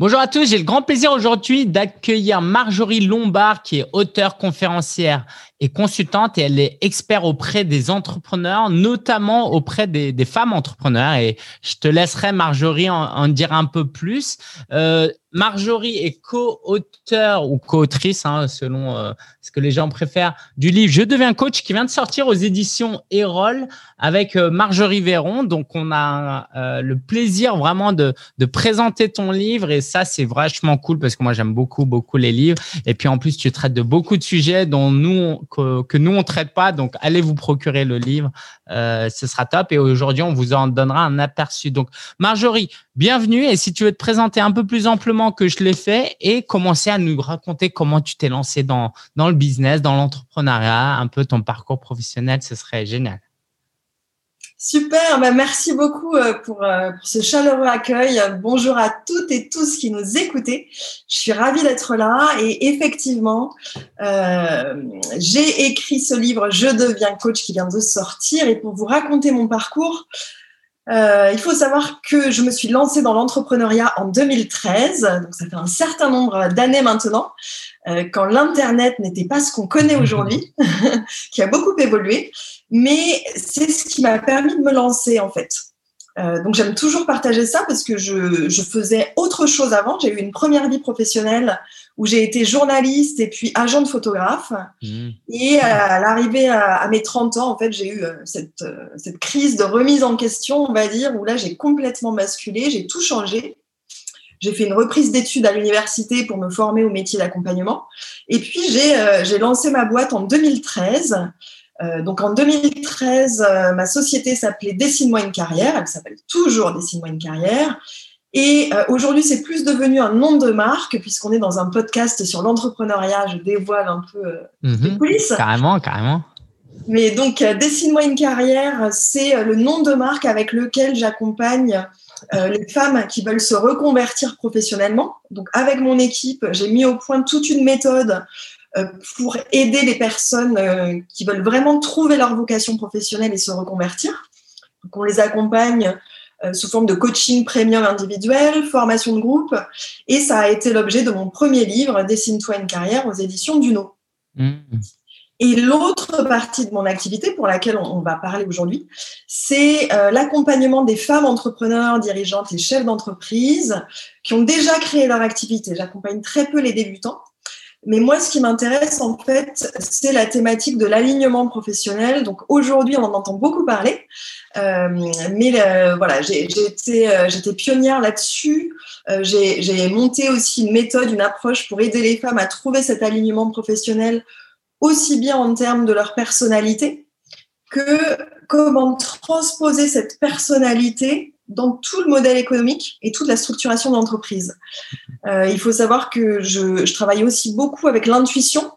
Bonjour à tous, j'ai le grand plaisir aujourd'hui d'accueillir Marjorie Lombard qui est auteure, conférencière consultante et elle est experte auprès des entrepreneurs, notamment auprès des, femmes entrepreneurs. Et je te laisserai Marjorie en, dire un peu plus. Euh, Marjorie est co-auteur ou co-autrice, hein, selon euh, ce que les gens préfèrent, du livre Je deviens coach qui vient de sortir aux éditions Erol avec euh, Marjorie Véron. Donc, on a le plaisir vraiment de, de, présenter ton livre et ça, c'est vachement cool parce que moi, j'aime beaucoup, beaucoup les livres. Et puis, en plus, tu traites de beaucoup de sujets dont nous, que, nous, on traite pas. Donc, allez vous procurer le livre. ce sera top. Et aujourd'hui, on vous en donnera un aperçu. Donc, Marjorie, bienvenue. Et si tu veux te présenter un peu plus amplement que je l'ai fait et commencer à nous raconter comment tu t'es lancé dans, dans le business, dans l'entrepreneuriat, un peu ton parcours professionnel, ce serait génial. Super, bah merci beaucoup euh, pour, euh, pour, ce chaleureux accueil. Bonjour à toutes et tous qui nous écoutez. Je suis ravie d'être là et effectivement, euh, j'ai écrit ce livre Je deviens coach qui vient de sortir et pour vous raconter mon parcours, euh, il faut savoir que je me suis lancée dans l'entrepreneuriat en 2013, donc ça fait un certain nombre d'années maintenant, euh, quand l'Internet n'était pas ce qu'on connaît aujourd'hui, qui a beaucoup évolué, mais c'est ce qui m'a permis de me lancer en fait. Euh, donc j'aime toujours partager ça parce que je, je faisais autre chose avant. J'ai eu une première vie professionnelle où j'ai été journaliste et puis agent de photographe. Mmh. Et à l'arrivée à, mes 30 ans, en fait, j'ai eu euh, cette, euh, cette crise de remise en question, on va dire, où là, j'ai complètement basculé, j'ai tout changé. J'ai fait une reprise d'études à l'université pour me former au métier d'accompagnement. Et puis, j'ai lancé ma boîte en 2013 euh, donc en 2013, euh, ma société s'appelait Dessine-moi une carrière. Elle s'appelle toujours Dessine-moi une carrière. Et euh, aujourd'hui, c'est plus devenu un nom de marque puisqu'on est dans un podcast sur l'entrepreneuriat. Je dévoile un peu les mhm. coulisses. Carrément, carrément. Mais donc, Dessine-moi une carrière, c'est le nom de marque avec lequel j'accompagne les femmes qui veulent se reconvertir professionnellement. Donc, avec mon équipe, j'ai mis au point toute une méthode pour aider les personnes euh, qui veulent vraiment trouver leur vocation professionnelle et se reconvertir. Donc, on les accompagne euh, sous forme de coaching premium individuel, formation de groupe, et ça a été l'objet de mon premier livre, Dessine-toi une carrière, aux éditions Duno. Mmh. Et l'autre partie de mon activité pour laquelle on, va parler aujourd'hui, c'est l'accompagnement des femmes entrepreneurs, dirigeantes et chefs d'entreprise qui ont déjà créé leur activité. J'accompagne très peu les débutants mais moi, ce qui m'intéresse, en fait, c'est la thématique de l'alignement professionnel. Donc aujourd'hui, on en entend beaucoup parler. Euh, mais euh, voilà, euh, j'étais pionnière là-dessus. J'ai monté aussi une méthode, une approche pour aider les femmes à trouver cet alignement professionnel, aussi bien en termes de leur personnalité que comment transposer cette personnalité dans tout le modèle économique et toute la structuration d'entreprise. Euh, il faut savoir que je, travaille aussi beaucoup avec l'intuition,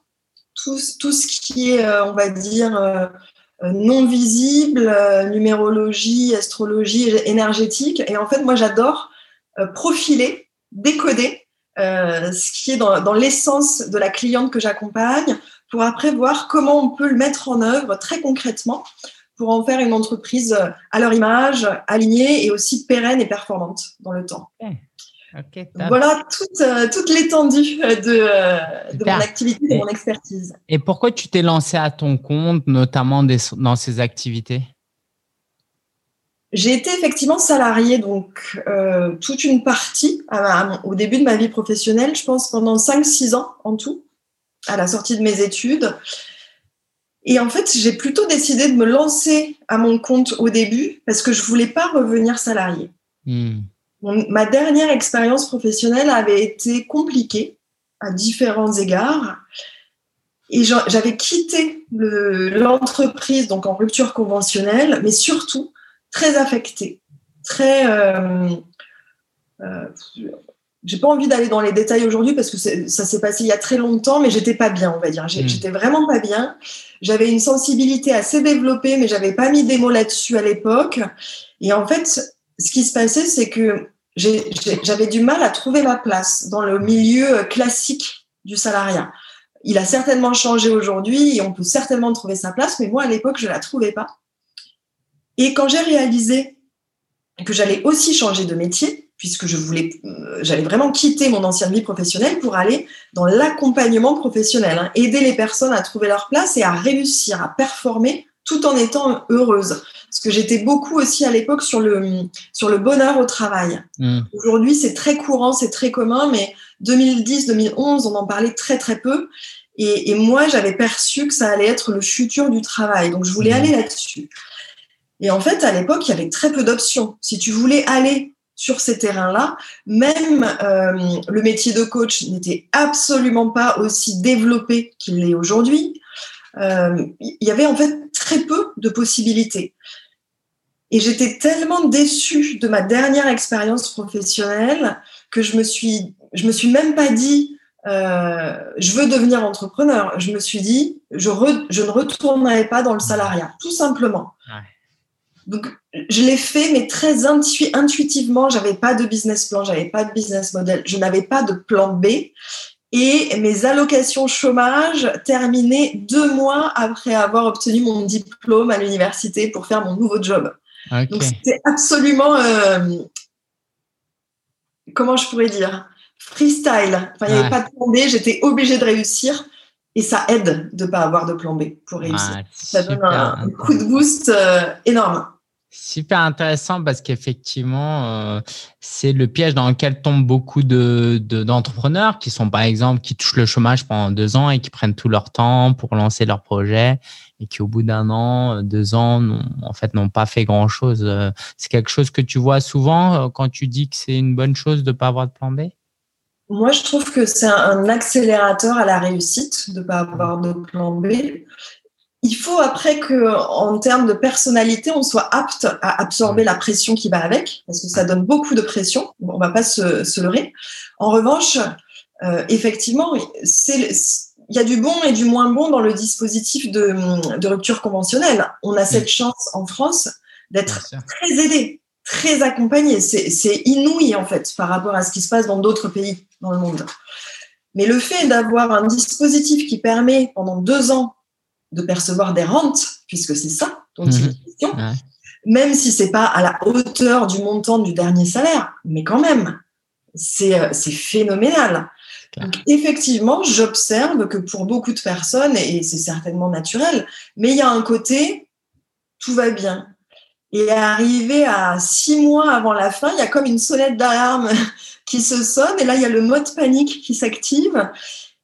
tout, ce qui est, euh, on va dire, euh, non visible, numérologie, astrologie énergétique. Et en fait, moi, j'adore profiler, décoder ce qui est dans, dans l'essence de la cliente que j'accompagne pour après voir comment on peut le mettre en œuvre très concrètement pour en faire une entreprise euh, à leur image, alignée et aussi pérenne et performante dans le temps. voilà toute, euh, toute l'étendue euh, de, de mon activité, de mon expertise. Et pourquoi tu t'es lancé à ton compte, notamment dans ces activités? J'ai été effectivement salariée, donc toute une partie au début de ma vie professionnelle, je pense pendant 5-6 ans en tout, à la sortie de mes études. Et en fait, j'ai plutôt décidé de me lancer à mon compte au début parce que je voulais pas revenir salarié. Hmm. ma dernière expérience professionnelle avait été compliquée à différents égards. Et j'avais quitté l'entreprise, donc en rupture conventionnelle, mais surtout très affectée, très, euh, euh, j'ai pas envie d'aller dans les détails aujourd'hui parce que ça s'est passé il y a très longtemps, mais j'étais pas bien, on va dire. Hmm. J'étais vraiment pas bien. J'avais une sensibilité assez développée, mais j'avais pas mis des mots là-dessus à l'époque. Et en fait, ce qui se passait, c'est que j'avais du mal à trouver ma place dans le milieu classique du salariat. Il a certainement changé aujourd'hui et on peut certainement trouver sa place, mais moi, à l'époque, je la trouvais pas. Et quand j'ai réalisé que j'allais aussi changer de métier, puisque je voulais, euh, j'allais vraiment quitter mon ancienne vie professionnelle pour aller dans l'accompagnement professionnel, hein, aider les personnes à trouver leur place et à réussir, à performer tout en étant heureuse. Parce que j'étais beaucoup aussi à l'époque sur le, sur le bonheur au travail. Mmh. Aujourd'hui, c'est très courant, c'est très commun, mais 2010, 2011, on en parlait très très peu. Et, moi, j'avais perçu que ça allait être le futur du travail. Donc, je voulais mmh. aller là-dessus. Et en fait, à l'époque, il y avait très peu d'options. Si tu voulais aller sur ces terrains-là. Même euh, le métier de coach n'était absolument pas aussi développé qu'il l'est aujourd'hui. Euh, il y avait en fait très peu de possibilités. Et j'étais tellement déçue de ma dernière expérience professionnelle que je me suis, je me suis même pas dit, euh, je veux devenir entrepreneur. Je me suis dit, je, je ne retournerai pas dans le salariat, tout simplement. Donc, je l'ai fait, mais très intu intuitivement. J'avais pas de business plan, j'avais pas de business model, je n'avais pas de plan B. Et mes allocations chômage terminaient deux mois après avoir obtenu mon diplôme à l'université pour faire mon nouveau job. Donc, c'était absolument, euh, comment je pourrais dire, freestyle. Enfin, il n'y avait pas de plan B, j'étais obligée de réussir. Et ça aide de ne pas avoir de plan B pour réussir. ça donne un, coup de boost euh, énorme. Super intéressant parce qu'effectivement, euh, c'est le piège dans lequel tombent beaucoup de, d'entrepreneurs qui sont, par exemple, qui touchent le chômage pendant deux ans et qui prennent tout leur temps pour lancer leur projet et qui, au bout d'un an, deux ans, en fait, n'ont pas fait grand chose. Euh, c'est quelque chose que tu vois souvent euh, quand tu dis que c'est une bonne chose de ne pas avoir de plan B? Moi, je trouve que c'est un accélérateur à la réussite de ne pas avoir de plan B il faut après que, en termes de personnalité, on soit apte à absorber la pression qui va avec, parce que ça donne beaucoup de pression. On va pas se, se leurrer. En revanche, euh, effectivement, c'est il y a du bon et du moins bon dans le dispositif de, de rupture conventionnelle. On a cette chance en France d'être très aidé, très accompagné. C'est inouï en fait par rapport à ce qui se passe dans d'autres pays dans le monde. Mais le fait d'avoir un dispositif qui permet pendant deux ans de percevoir des rentes, puisque c'est ça dont il est mhm. question, même si c'est pas à la hauteur du montant du dernier salaire, mais quand même, c'est euh, phénoménal. Donc, effectivement, j'observe que pour beaucoup de personnes, et c'est certainement naturel, mais il y a un côté, tout va bien. Et arrivé à six mois avant la fin, il y a comme une sonnette d'alarme qui se sonne, et là, il y a le mode panique qui s'active.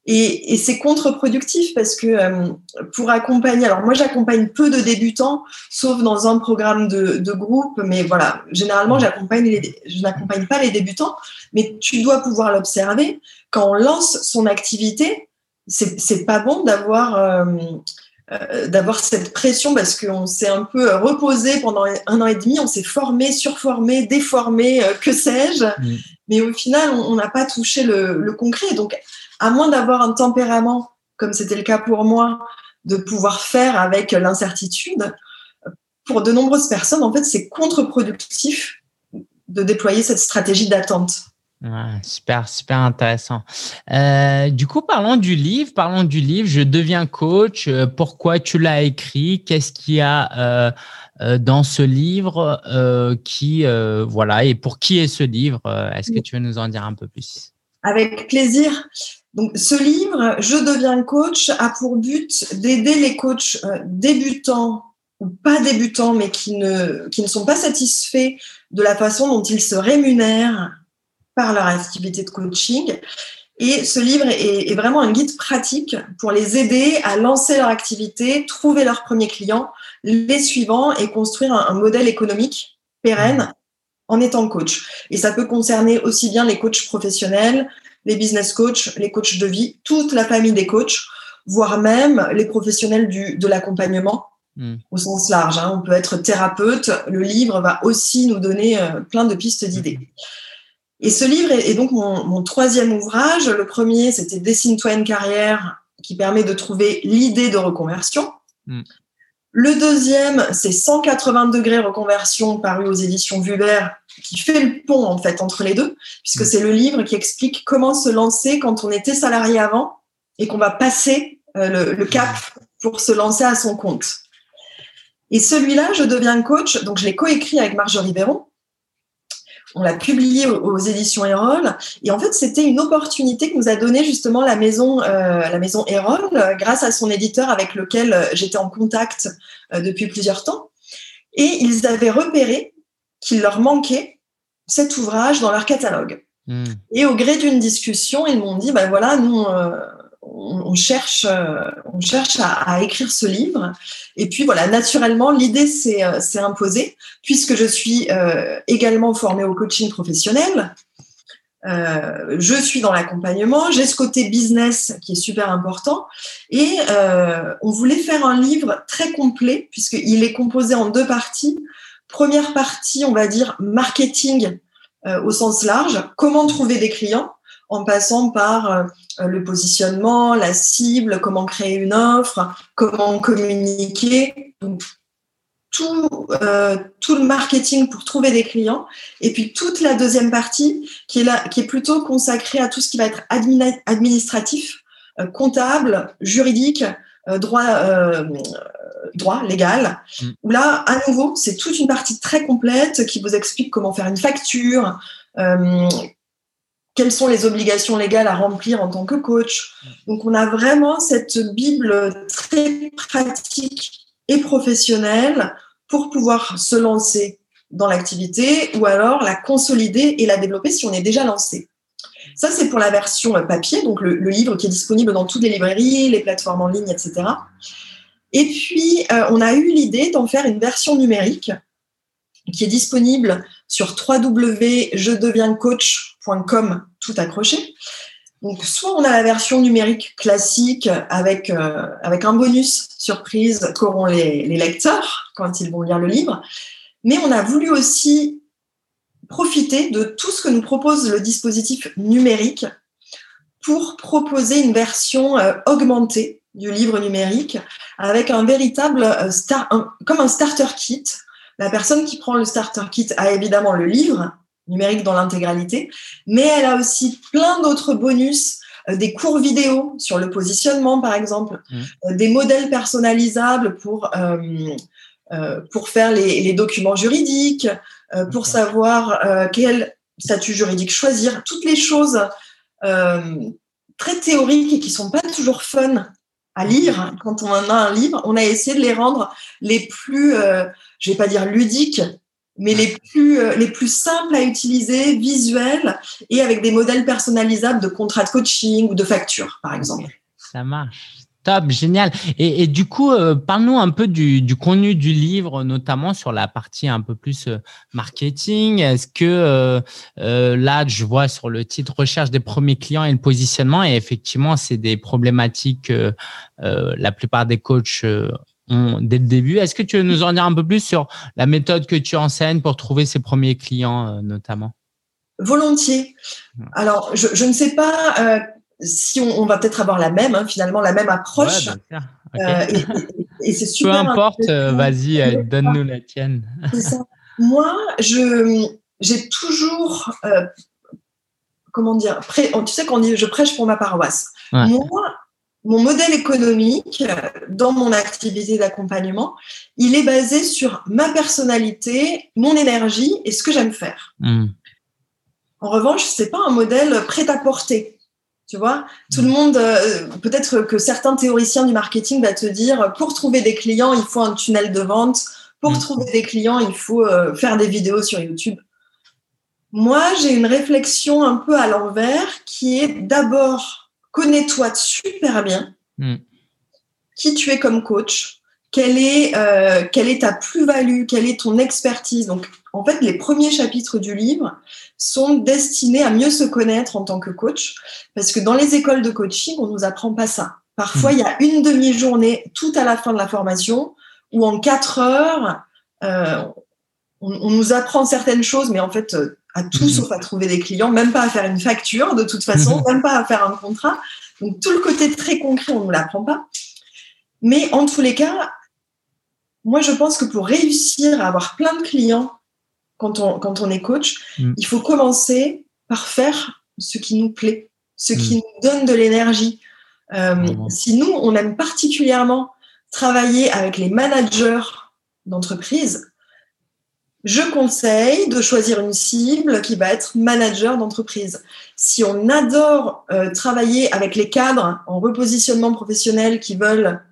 Et, et c'est contre-productif parce que euh, pour accompagner, alors moi j'accompagne peu de débutants, sauf dans un programme de, de groupe, mais voilà, généralement j'accompagne les, je n'accompagne pas les débutants, mais tu dois pouvoir l'observer. Quand on lance son activité, c'est, c'est pas bon d'avoir euh, euh, d'avoir cette pression parce qu'on s'est un peu reposé pendant un an et demi, on s'est formé, surformé, déformé, que sais-je, mm. mais au final on n'a pas touché le, le concret. Donc à moins d'avoir un tempérament, comme c'était le cas pour moi, de pouvoir faire avec l'incertitude, pour de nombreuses personnes, en fait, c'est contre-productif de déployer cette stratégie d'attente. super, super intéressant. Euh, du coup, parlons du livre. Parlons du livre. Je deviens coach. Euh, pourquoi tu l'as écrit? Qu'est-ce qu'il y a euh, dans ce livre Qui, voilà, et pour qui est ce livre? Est-ce que tu veux nous en dire un peu plus? Avec plaisir. Donc, ce livre, Je deviens coach, a pour but d'aider les coachs euh, débutants ou pas débutants, mais qui ne, qui ne sont pas satisfaits de la façon dont ils se rémunèrent par leur activité de coaching. Et ce livre est, vraiment un guide pratique pour les aider à lancer leur activité, trouver leurs premiers clients, les suivants et construire un, un modèle économique pérenne en étant coach. Et ça peut concerner aussi bien les coachs professionnels, les business coachs, les coachs de vie, toute la famille des coachs, voire même les professionnels du, de l'accompagnement hmm. au sens large. Hein. On peut être thérapeute. Le livre va aussi nous donner euh, plein de pistes d'idées. Et ce livre est, donc mon, troisième ouvrage. Le premier, c'était Dessine-toi une carrière qui permet de trouver l'idée de reconversion. Hmm. Le deuxième, c'est 180 degrés reconversion paru aux éditions Vubert, qui fait le pont en fait entre les deux, puisque mm. c'est le livre qui explique comment se lancer quand on était salarié avant et qu'on va passer euh, le, cap pour se lancer à son compte. Et celui-là, je deviens coach, donc je l'ai coécrit avec Marjorie Véron. On l'a publié aux, éditions Erol. Et en fait, c'était une opportunité que nous a donné justement la maison, euh, la maison Erol, grâce à son éditeur avec lequel j'étais en contact depuis plusieurs temps. Et ils avaient repéré qu'il leur manquait cet ouvrage dans leur catalogue. Hmm. Et au gré d'une discussion, ils m'ont dit, ben voilà, nous, on, cherche, euh, on cherche à, écrire ce livre. Et puis voilà, naturellement, l'idée s'est euh, imposée, puisque je suis euh, également formée au coaching professionnel. je suis dans l'accompagnement, j'ai ce côté business qui est super important. Et on voulait faire un livre très complet, puisqu'il est composé en deux parties. Première partie, on va dire marketing au sens large, comment trouver des clients en passant par euh, le positionnement, la cible, comment créer une offre, comment communiquer. tout, euh, tout le marketing pour trouver des clients. Et puis toute la deuxième partie qui est, là, qui est plutôt consacrée à tout ce qui va être administratif, euh, comptable, juridique, droit, droit légal. Mm. Où là, à nouveau, c'est toute une partie très complète qui vous explique comment faire une facture, quelles sont les obligations légales à remplir en tant que coach. Donc, on a vraiment cette Bible très pratique et professionnelle pour pouvoir se lancer dans l'activité ou alors la consolider et la développer si on est déjà lancé. Ça, c'est pour la version papier, donc le, livre qui est disponible dans toutes les librairies, les plateformes en ligne, etc. Et puis, euh, on a eu l'idée d'en faire une version numérique qui est disponible sur www.jedevienscoach.com tout accroché. Donc, soit on a la version numérique classique avec, euh, avec un bonus surprise qu'auront les, lecteurs quand ils vont lire le livre, mais on a voulu aussi profiter de tout ce que nous propose le dispositif numérique pour proposer une version euh, augmentée du livre numérique avec un véritable euh, comme un starter kit la personne qui prend le starter kit a évidemment le livre numérique dans l'intégralité, mais elle a aussi plein d'autres bonus, euh, des cours vidéo sur le positionnement par exemple, mmh. euh, des modèles personnalisables pour, euh, pour faire les, documents juridiques, pour savoir quel statut juridique choisir, toutes les choses très théoriques et qui sont pas toujours fun à lire quand on a un livre, on a essayé de les rendre les plus je vais pas dire ludiques, mais les plus, euh, les plus simples à utiliser, visuels et avec des modèles personnalisables de contrats de coaching ou de factures, par exemple. Ça marche. Top, génial. Et, du coup, euh, parle-nous un peu du, contenu du livre, notamment sur la partie un peu plus euh, marketing. Est-ce que là, je vois sur le titre recherche des premiers clients et le positionnement, et effectivement, c'est des problématiques. la plupart des coachs dès le début. Est-ce que tu veux nous en dire un peu plus sur la méthode que tu enseignes pour trouver ses premiers clients, euh, notamment? Volontiers. Alors, je, ne sais pas euh, si on, va peut-être avoir la même, hein, finalement, la même approche. Euh, et, c'est super. Peu importe, vas-y, donne-nous la tienne. Moi, je, j'ai toujours, comment dire, tu sais qu'on dit je prêche pour ma paroisse. Moi, mon modèle économique dans mon activité d'accompagnement, il est basé sur ma personnalité, mon énergie et ce que j'aime faire. Hmm. En revanche, c'est pas un modèle prêt à porter. Tu vois, tout le hmm. monde, euh, peut-être que certains théoriciens du marketing vont te dire, pour trouver des clients, il faut un tunnel de vente. Pour hmm. trouver des clients, il faut euh, faire des vidéos sur YouTube. Moi, j'ai une réflexion un peu à l'envers qui est d'abord connais-toi super bien, hmm. qui tu es comme coach, quelle est, euh, quelle est ta plus-value, quelle est ton expertise? Donc, en fait, les premiers chapitres du livre sont destinés à mieux se connaître en tant que coach, parce que dans les écoles de coaching, on nous apprend pas ça. Parfois, hmm. il y a une demi-journée tout à la fin de la formation, où en quatre heures, euh, on, nous apprend certaines choses, mais en fait, euh, à tout mhm. sauf à trouver des clients, même pas à faire une facture de toute façon, même pas à faire un contrat. Donc tout le côté très concret, on ne l'apprend pas. Mais en tous les cas, moi je pense que pour réussir à avoir plein de clients quand on, quand on est coach, mm. il faut commencer par faire ce qui nous plaît, ce qui mm. nous donne de l'énergie. Euh, si nous, on aime particulièrement travailler avec les managers d'entreprise, je conseille de choisir une cible qui va être manager d'entreprise. Si on adore euh, travailler avec les cadres en repositionnement professionnel qui veulent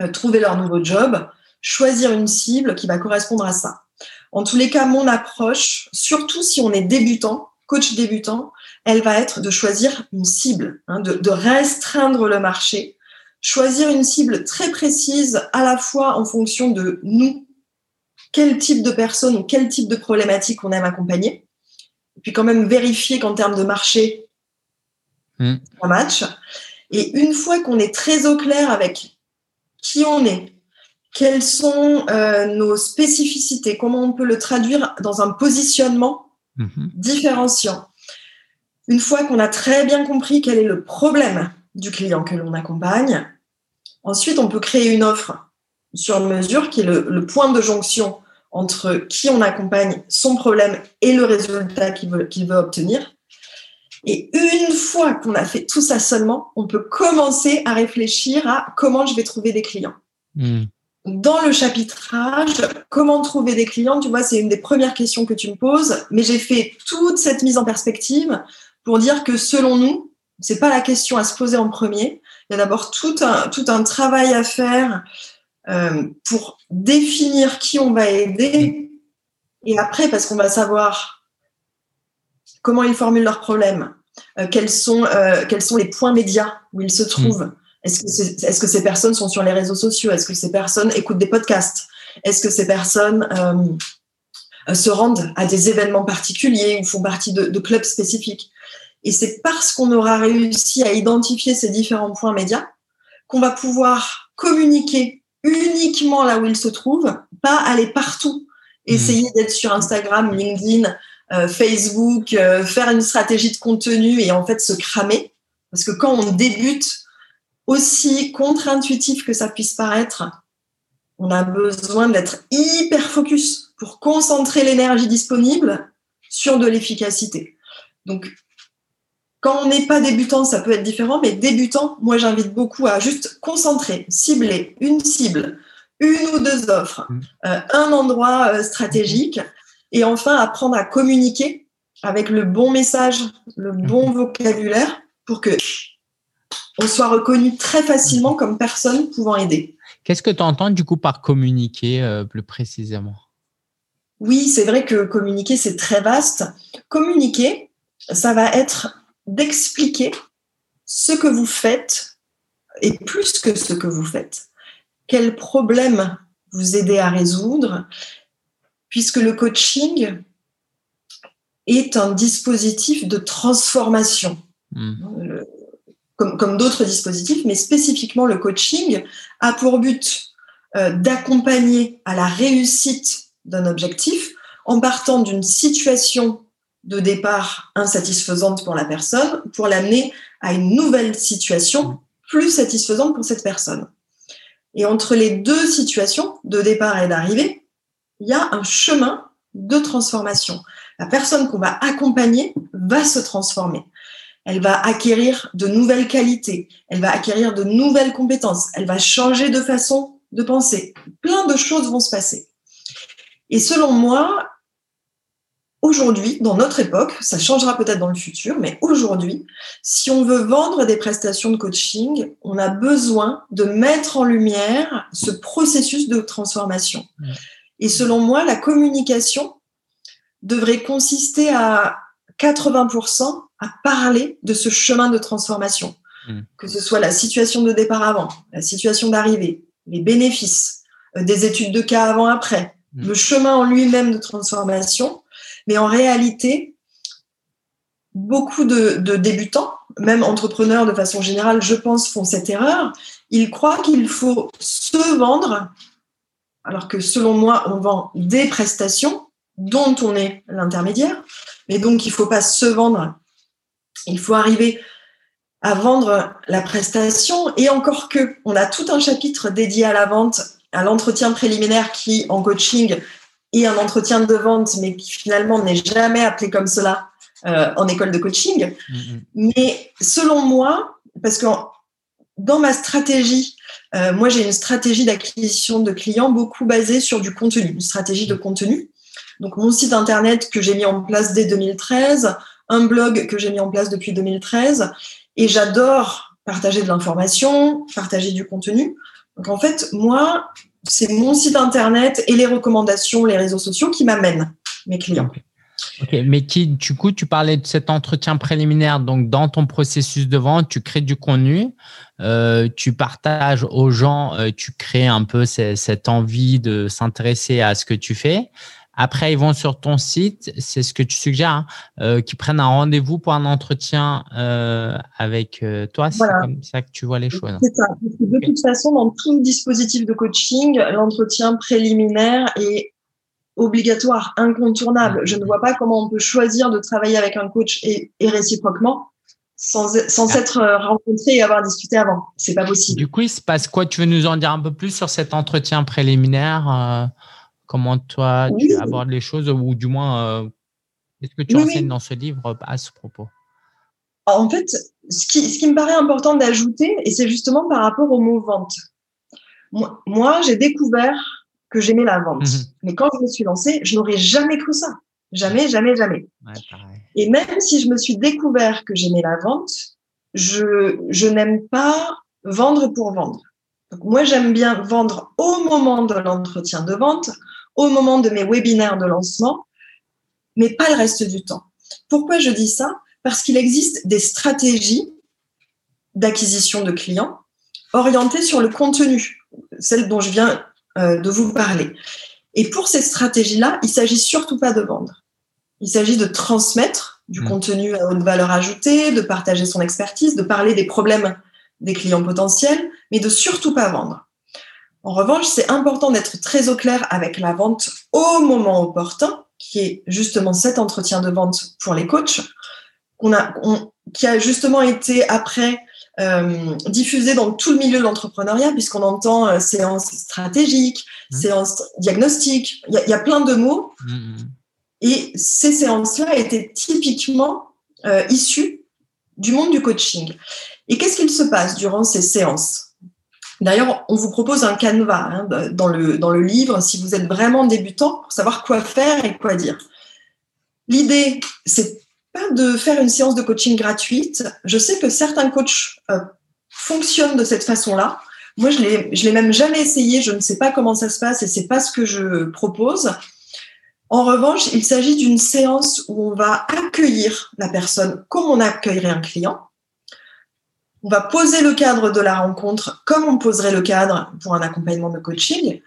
euh, trouver leur nouveau job, choisir une cible qui va correspondre à ça. En tous les cas, mon approche, surtout si on est débutant, coach débutant, elle va être de choisir une cible, hein, de, de restreindre le marché, choisir une cible très précise à la fois en fonction de nous, quel type de personne ou quel type de problématique on aime accompagner. Et puis quand même vérifier qu'en termes de marché, on match. Et une fois qu'on est très au clair avec qui on est, quelles sont euh, nos spécificités, comment on peut le traduire dans un positionnement Mhm. différenciant? Une fois qu'on a très bien compris quel est le problème du client que l'on accompagne, ensuite on peut créer une offre sur mesure qui est le, le point de jonction entre qui on accompagne, son problème et le résultat qu'il veut, obtenir. Et une fois qu'on a fait tout ça seulement, on peut commencer à réfléchir à comment je vais trouver des clients Mm. Dans le chapitrage, comment trouver des clients, tu vois, c'est une des premières questions que tu me poses, mais j'ai fait toute cette mise en perspective pour dire que selon nous, c'est pas la question à se poser en premier. Il y a d'abord tout un, travail à faire euh, pour définir qui on va aider. Et après, parce qu'on va savoir comment ils formulent leurs problèmes, euh, quels, sont, euh, quels sont les points médias où ils se trouvent. Est-ce que, ces personnes sont sur les réseaux sociaux? Est-ce que ces personnes écoutent des podcasts? Est-ce que ces personnes euh, euh, se rendent à des événements particuliers ou font partie de, de clubs spécifiques? Et c'est parce qu'on aura réussi à identifier ces différents points médias qu'on va pouvoir communiquer uniquement là où ils se trouvent, pas aller partout, essayer d'être sur Instagram, LinkedIn, euh, Facebook, euh, faire une stratégie de contenu et en fait se cramer. Parce que quand on débute, aussi contre-intuitif que ça puisse paraître, on a besoin d'être hyper focus pour concentrer l'énergie disponible sur de l'efficacité. Donc, quand on n'est pas débutant, ça peut être différent, mais débutant, moi j'invite beaucoup à juste concentrer, cibler une cible, une ou deux offres, Mm. euh, un endroit euh, stratégique, et enfin apprendre à communiquer avec le bon message, le bon vocabulaire pour que on soit reconnu très facilement comme personne pouvant aider. Qu'est-ce que tu entends du coup par communiquer euh, plus précisément? Oui, c'est vrai que communiquer, c'est très vaste. Communiquer, ça va être d'expliquer ce que vous faites et plus que ce que vous faites. Quel problème vous aidez à résoudre, puisque le coaching est un dispositif de transformation. Mm. Comme, comme d'autres dispositifs, mais spécifiquement le coaching a pour but euh, d'accompagner à la réussite d'un objectif en partant d'une situation de départ insatisfaisante pour la personne pour l'amener à une nouvelle situation plus satisfaisante pour cette personne. Et entre les deux situations de départ et d'arrivée, il y a un chemin de transformation. La personne qu'on va accompagner va se transformer elle va acquérir de nouvelles qualités, elle va acquérir de nouvelles compétences, elle va changer de façon de penser. Plein de choses vont se passer. Et selon moi, aujourd'hui, dans notre époque, ça changera peut-être dans le futur, mais aujourd'hui, si on veut vendre des prestations de coaching, on a besoin de mettre en lumière ce processus de transformation. Et selon moi, la communication devrait consister à 80% à parler de ce chemin de transformation, Mm. que ce soit la situation de départ avant, la situation d'arrivée, les bénéfices, euh, des études de cas avant-après, Mm. le chemin en lui-même de transformation. Mais en réalité, beaucoup de, de débutants, même entrepreneurs de façon générale, je pense, font cette erreur. Ils croient qu'il faut se vendre, alors que selon moi, on vend des prestations dont on est l'intermédiaire. Mais donc, il ne faut pas se vendre. Il faut arriver à vendre la prestation. Et encore que, on a tout un chapitre dédié à la vente, à l'entretien préliminaire qui, en coaching, est un entretien de vente, mais qui finalement n'est jamais appelé comme cela euh, en école de coaching. Mais selon moi, parce que dans ma stratégie, euh, moi j'ai une stratégie d'acquisition de clients beaucoup basée sur du contenu, une stratégie de contenu. Donc mon site internet que j'ai mis en place dès 2013, un blog que j'ai mis en place depuis 2013, et j'adore partager de l'information, partager du contenu. Donc en fait, moi, c'est mon site internet et les recommandations, les réseaux sociaux qui m'amènent mes clients. Ok, mais qui, du coup, tu parlais de cet entretien préliminaire. Donc, dans ton processus de vente, tu crées du contenu, euh, tu partages aux gens, euh, tu crées un peu cette envie de s'intéresser à ce que tu fais. Après, ils vont sur ton site, c'est ce que tu suggères, hein, euh, qu'ils prennent un rendez-vous pour un entretien euh, avec euh, toi. C'est comme ça que tu vois les choses. C'est ça. de toute façon, dans tout dispositif de coaching, l'entretien préliminaire est obligatoire, incontournable. Je ne vois pas comment on peut choisir de travailler avec un coach et, réciproquement sans, sans ah. s'être rencontré et avoir discuté avant. C'est pas possible. Du coup, il se passe quoi? Tu veux nous en dire un peu plus sur cet entretien préliminaire Comment toi, tu abordes les choses ou du moins, euh, qu'est-ce que tu enseignes dans ce livre à ce propos? En fait, ce qui, ce qui me paraît important d'ajouter, et c'est justement par rapport au mot vente. Moi, j'ai découvert que j'aimais la vente. Mmh Mais quand je me suis lancée, je n'aurais jamais cru ça. Jamais, jamais, jamais. et même si je me suis découvert que j'aimais la vente, je, je n'aime pas vendre pour vendre. Donc moi, j'aime bien vendre au moment de l'entretien de vente, au moment de mes webinaires de lancement, mais pas le reste du temps. Pourquoi je dis ça? Parce qu'il existe des stratégies d'acquisition de clients orientées sur le contenu, celle dont je viens euh, de vous parler. Et pour ces stratégies-là, il s'agit surtout pas de vendre. Il s'agit de transmettre du mmh. contenu à haute valeur ajoutée, de partager son expertise, de parler des problèmes des clients potentiels, mais de surtout pas vendre. En revanche, c'est important d'être très au clair avec la vente au moment opportun, qui est justement cet entretien de vente pour les coachs, qu'on a, qui a justement été après euh, diffusé dans tout le milieu de l'entrepreneuriat, puisqu'on entend euh, séance stratégique, mmh. séance diagnostique, il y, a plein de mots. Mmh. Et ces séances-là étaient typiquement euh, issues du monde du coaching. Et qu'est-ce qu'il se passe durant ces séances? D'ailleurs, on vous propose un canevas hein, dans, le, livre si vous êtes vraiment débutant pour savoir quoi faire et quoi dire. L'idée, c'est pas de faire une séance de coaching gratuite. Je sais que certains coachs euh, fonctionnent de cette façon-là. Moi, je l'ai, je l'ai même jamais essayé. Je ne sais pas comment ça se passe et c'est pas ce que je propose. En revanche, il s'agit d'une séance où on va accueillir la personne comme on accueillerait un client. On va poser le cadre de la rencontre comme on poserait le cadre pour un accompagnement de coaching.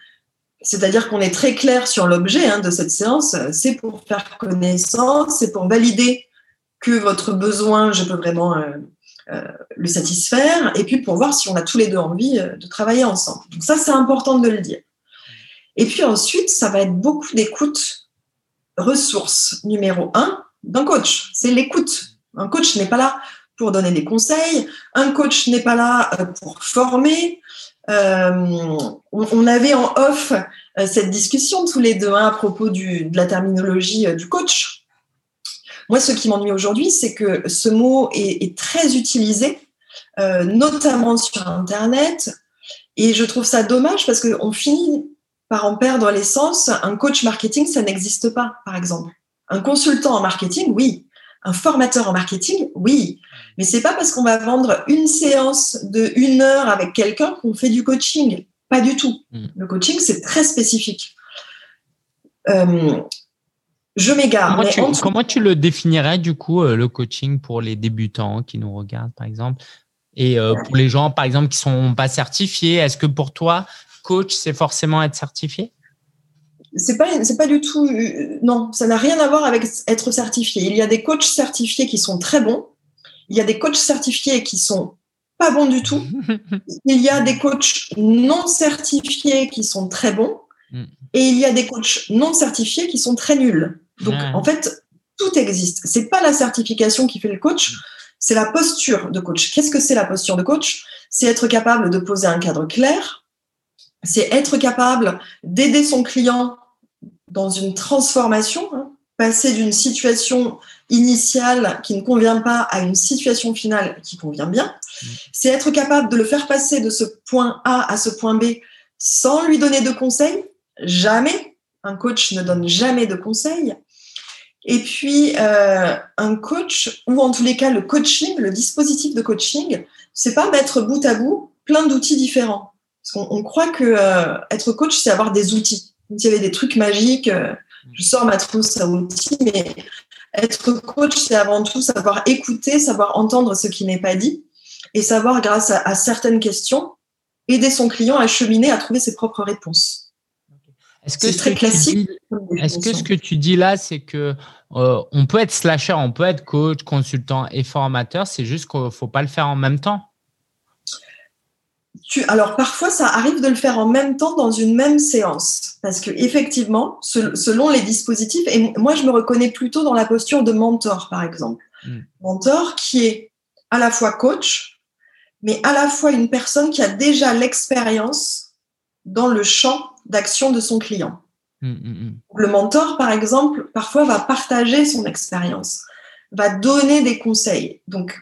C'est-à-dire qu'on est très clair sur l'objet hein, de cette séance. C'est pour faire connaissance, c'est pour valider que votre besoin, je peux vraiment euh, euh, le satisfaire, et puis pour voir si on a tous les deux envie euh, de travailler ensemble. Donc ça, c'est important de le dire. Et puis ensuite, ça va être beaucoup d'écoute. Ressource numéro un d'un coach, c'est l'écoute. Un coach n'est pas là pour donner des conseils. Un coach n'est pas là euh, pour former. Euh, on, avait en off euh, cette discussion tous les deux hein, à propos de la terminologie du coach. Moi, ce qui m'ennuie aujourd'hui, c'est que ce mot est, très utilisé, notamment sur Internet. Et je trouve ça dommage parce qu'on finit par en perdre l'essence. Un coach marketing, ça n'existe pas, par exemple. Un consultant en marketing, oui. Un formateur en marketing, oui. Mais c'est pas parce qu'on va vendre une séance de une heure avec quelqu'un qu'on fait du coaching. Pas du tout. Mm. Le coaching, c'est très spécifique. Euh, je m'égare. Comment, tu le définirais du coup, euh, le coaching pour les débutants qui nous regardent, par exemple? Et euh, pour les gens, par exemple, qui sont pas certifiés, est-ce que pour toi, coach, c'est forcément être certifié? C'est pas c'est pas du tout non ça n'a rien à voir avec être certifié il y a des coachs certifiés qui sont très bons il y a des coachs certifiés qui sont pas bons du tout. Il y a des coachs non certifiés qui sont très bons. Mm. Et il y a des coachs non certifiés qui sont très nuls. Donc, en fait, tout existe. C'est pas la certification qui fait le coach, c'est la posture de coach. Qu'est-ce que c'est la posture de coach? C'est être capable de poser un cadre clair. C'est être capable d'aider son client dans une transformation, hein, passer d'une situation initiale qui ne convient pas à une situation finale qui convient bien. C'est être capable de le faire passer de ce point A à ce point B sans lui donner de conseils. Jamais Un coach ne donne jamais de conseils. Et puis, euh, un coach, ou en tous les cas le coaching, le dispositif de coaching, c'est pas mettre bout à bout plein d'outils différents. Parce qu'on croit que euh, être coach, c'est avoir des outils. S'il y avait des trucs magiques, euh, je sors ma trousse à outils, mais être coach, c'est avant tout savoir écouter, savoir entendre ce qui n'est pas dit et savoir, grâce à, certaines questions, aider son client à cheminer, à trouver ses propres réponses. Est-ce que c'est très classique Est-ce que ce que tu dis là, c'est que euh, on peut être slasher, on peut être coach, consultant et formateur, c'est juste qu'il ne faut pas le faire en même temps alors parfois, ça arrive de le faire en même temps dans une même séance, parce que effectivement, selon les dispositifs, et moi je me reconnais plutôt dans la posture de mentor, par exemple, hmm. mentor qui est à la fois coach, mais à la fois une personne qui a déjà l'expérience dans le champ d'action de son client. Hmm, hmm, le mentor, par exemple, parfois va partager son expérience, va donner des conseils. Donc,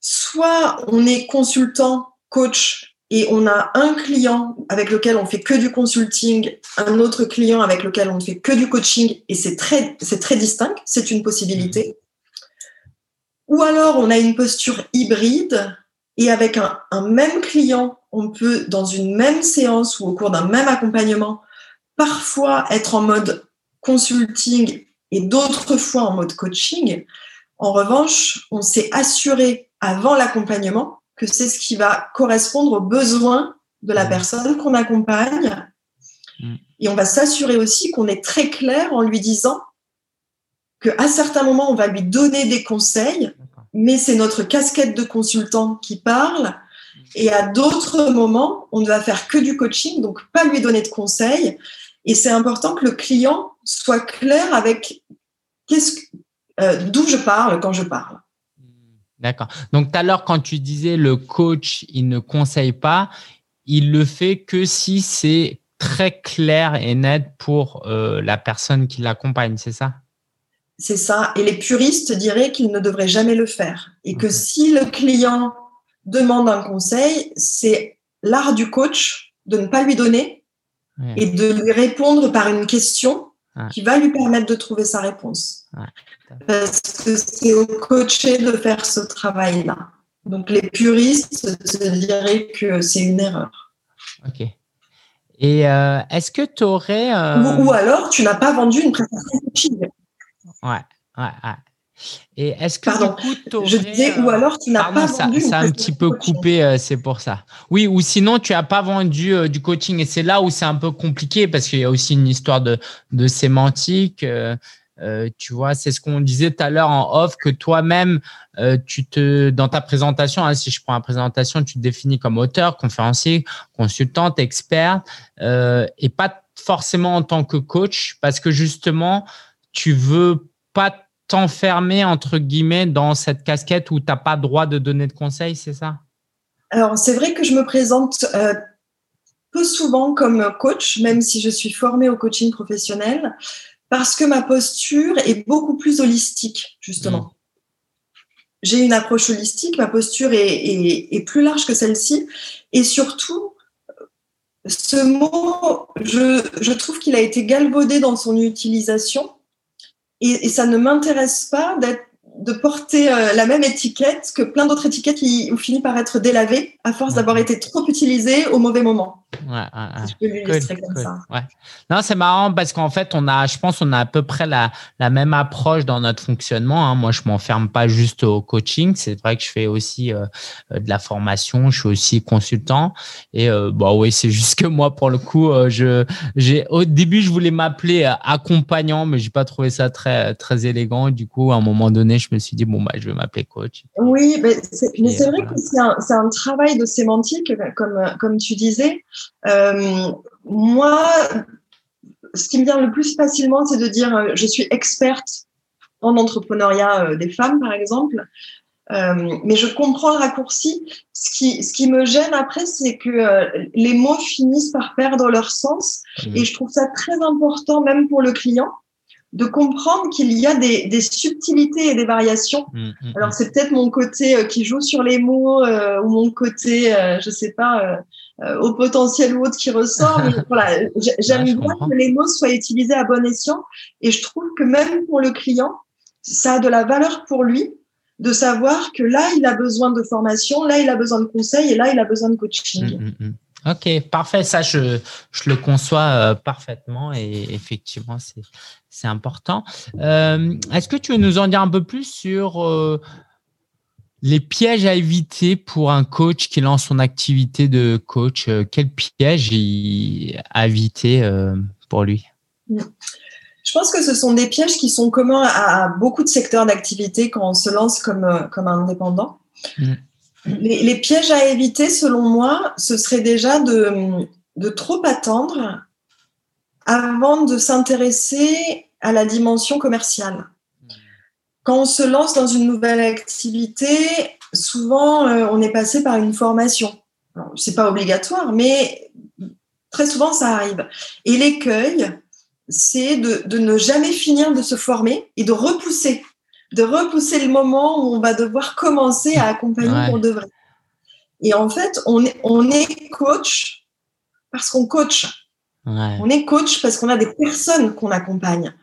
soit on est consultant, coach, et on a un client avec lequel on fait que du consulting, un autre client avec lequel on ne fait que du coaching, et c'est très, c'est très distinct, c'est une possibilité. Ou alors on a une posture hybride, et avec un, un même client, on peut, dans une même séance ou au cours d'un même accompagnement, parfois être en mode consulting et d'autres fois en mode coaching. En revanche, on s'est assuré avant l'accompagnement que c'est ce qui va correspondre aux besoins de la mmh. personne qu'on accompagne. Mmh. Et on va s'assurer aussi qu'on est très clair en lui disant qu'à certains moments, on va lui donner des conseils, mais c'est notre casquette de consultant qui parle. Et à d'autres moments, on ne va faire que du coaching, donc pas lui donner de conseils. Et c'est important que le client soit clair avec qu'est-ce, euh, d'où je parle quand je parle. D'accord. Donc, tout à l'heure, quand tu disais le coach, il ne conseille pas, il le fait que si c'est très clair et net pour euh, la personne qui l'accompagne, c'est ça? C'est ça. Et les puristes diraient qu'il ne devrait jamais le faire. Et que si le client demande un conseil, c'est l'art du coach de ne pas lui donner et de lui répondre par une question qui va lui permettre de trouver sa réponse parce que c'est au coaché de faire ce travail-là. Donc les puristes se diraient que c'est une erreur. Ok. Et euh, est-ce que tu aurais. Euh, ou, alors, tu n'as pas vendu une prestation coaching. Ouais, ouais, ouais. Et est-ce que Pardon, je disais, ou alors tu n'as pas vendu. Ça, ça a un petit peu coupé, euh, c'est pour ça. Oui, ou sinon tu n'as pas vendu du coaching et c'est là où c'est un peu compliqué parce qu'il y a aussi une histoire de, de sémantique. Euh, tu vois, c'est ce qu'on disait tout à l'heure en off que toi-même, euh, tu te, dans ta présentation, hein, si je prends la présentation, tu te définis comme auteur, conférencier, consultante, expert, euh, et pas forcément en tant que coach, parce que justement, tu veux pas t'enfermer entre guillemets dans cette casquette où tu n'as pas droit de donner de conseils, c'est ça? Alors c'est vrai que je me présente peu souvent comme coach, même si je suis formée au coaching professionnel parce que ma posture est beaucoup plus holistique, justement. Mm. J'ai une approche holistique, ma posture est, plus large que celle-ci. Et surtout, ce mot, je, trouve qu'il a été galvaudé dans son utilisation. Et ça ne m'intéresse pas d'être de porter euh, la même étiquette que plein d'autres étiquettes qui ont fini par être délavées à force d'avoir été trop utilisées au mauvais moment. Ouais, je peux l'illustrer comme ça. Non, c'est marrant parce qu'en fait, on a, je pense, on a à peu près la, la même approche dans notre fonctionnement. Hein. Moi, je m'enferme pas juste au coaching. C'est vrai que je fais aussi euh, euh, de la formation. Je suis aussi consultant. Et euh, bah oui, c'est juste que moi, pour le coup, je, j'ai au début, je voulais m'appeler accompagnant, mais j'ai pas trouvé ça très, très élégant. Du coup, à un moment donné, je me suis dit bon bah, je vais m'appeler coach. Oui, mais c'est, vrai que c'est un, travail de sémantique, comme comme tu disais. Euh, moi, ce qui me vient le plus facilement, c'est de dire euh, je suis experte en entrepreneuriat euh, des femmes, par exemple. mais je comprends le raccourci. Ce qui, ce qui me gêne après, c'est que les mots finissent par perdre leur sens. Mmh. Et je trouve ça très important, même pour le client, de comprendre qu'il y a des, des, subtilités et des variations. Mmh, mmh, Alors c'est peut-être mon côté qui joue sur les mots ou mon côté, je sais pas, au potentiel ou autre qui ressort. voilà, j'aime bien que les mots soient utilisés à bon escient. Et je trouve que même pour le client, ça a de la valeur pour lui de savoir que là, il a besoin de formation, là, il a besoin de conseils et là, il a besoin de coaching. Mmh. Ok, parfait. Ça, je, je le conçois euh, parfaitement et effectivement, c'est important. Euh, est-ce que tu veux nous en dire un peu plus sur euh, les pièges à éviter pour un coach qui lance son activité de coach? Quels pièges à éviter pour lui? Je pense que ce sont des pièges qui sont communs à, beaucoup de secteurs d'activité quand on se lance comme, comme indépendant. Les, pièges à éviter, selon moi, ce serait déjà de, trop attendre avant de s'intéresser à la dimension commerciale. Quand on se lance dans une nouvelle activité, souvent euh, on est passé par une formation. Ce n'est pas obligatoire, mais très souvent ça arrive. Et l'écueil, c'est de, ne jamais finir de se former et de repousser de repousser le moment où on va devoir commencer à accompagner pour de vrai. Et en fait, on est, on est coach parce qu'on coach. On est coach parce qu'on a des personnes qu'on accompagne.